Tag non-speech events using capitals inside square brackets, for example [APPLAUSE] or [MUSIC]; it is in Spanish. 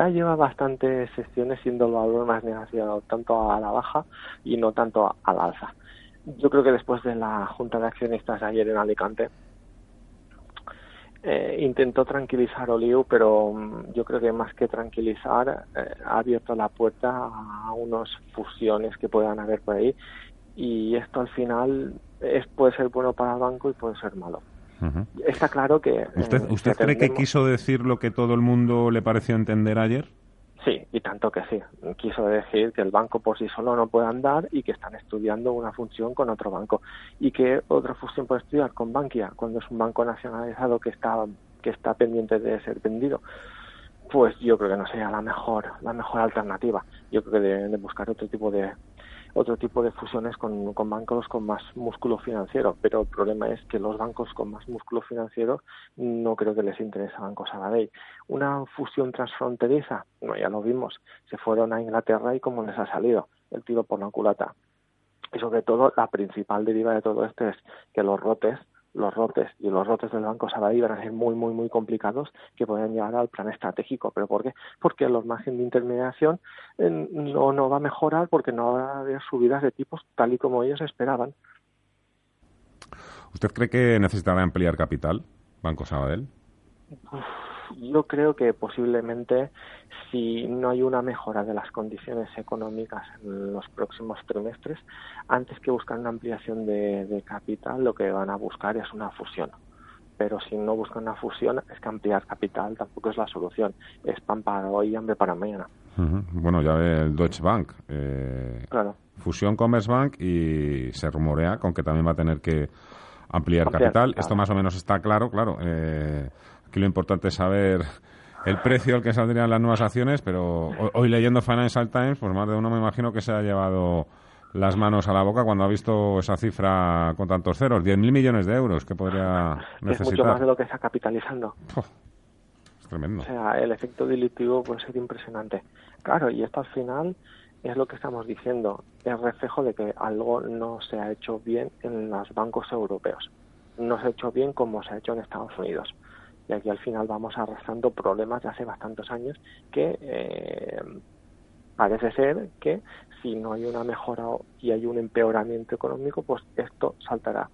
ya lleva bastantes sesiones siendo el valor más negativo, tanto a la baja y no tanto al alza. Yo creo que después de la Junta de Accionistas ayer en Alicante, eh, intentó tranquilizar Oliu, pero mm, yo creo que más que tranquilizar, eh, ha abierto la puerta a unas fusiones que puedan haber por ahí y esto al final es, puede ser bueno para el banco y puede ser malo. Está claro que... ¿Usted, eh, usted cree que quiso decir lo que todo el mundo le pareció entender ayer? Sí, y tanto que sí. Quiso decir que el banco por sí solo no puede andar y que están estudiando una fusión con otro banco. Y que otra fusión puede estudiar con Bankia, cuando es un banco nacionalizado que está, que está pendiente de ser vendido. Pues yo creo que no sería la mejor, la mejor alternativa. Yo creo que deben de buscar otro tipo de, otro tipo de fusiones con, bancos con más músculo financiero, pero el problema es que los bancos con más músculo financiero no creo que les interese a Banco Sabadell. Una fusión transfronteriza, no, ya lo vimos, se fueron a Inglaterra y cómo les ha salido el tiro por la culata. Y sobre todo, la principal deriva de todo esto es que los rotes los rotes y los rotes del Banco Sabadell van a ser muy, muy, muy complicados que pueden llegar al plan estratégico. ¿Pero por qué? Porque los márgenes de intermediación eh, no, no va a mejorar porque no va a haber subidas de tipos tal y como ellos esperaban. ¿Usted cree que necesitará ampliar capital, Banco Sabadell? [LAUGHS] yo creo que posiblemente si no hay una mejora de las condiciones económicas en los próximos trimestres, antes que buscar una ampliación de, capital, lo que van a buscar es una fusión. Pero si no buscan una fusión, es que ampliar capital tampoco es la solución. Es pan para hoy y hambre para mañana. Bueno, ya ve el Deutsche Bank. Eh, claro. Fusión Commerzbank y se rumorea con que también va a tener que ampliar, capital. Esto más o menos está claro, claro. Eh, Aquí lo importante es saber el precio al que saldrían las nuevas acciones, pero hoy leyendo Financial Times, pues más de uno me imagino que se ha llevado las manos a la boca cuando ha visto esa cifra con tantos ceros, 10.000 millones de euros que podría necesitar. Es mucho más de lo que está capitalizando. es tremendo. O sea, el efecto dilutivo puede ser impresionante. Claro, y esto al final es lo que estamos diciendo, es reflejo de que algo no se ha hecho bien en los bancos europeos. No se ha hecho bien como se ha hecho en Estados Unidos y aquí al final vamos arrastrando problemas de hace bastantes años que eh, parece ser que si no hay una mejora y hay un empeoramiento económico, pues esto saltará.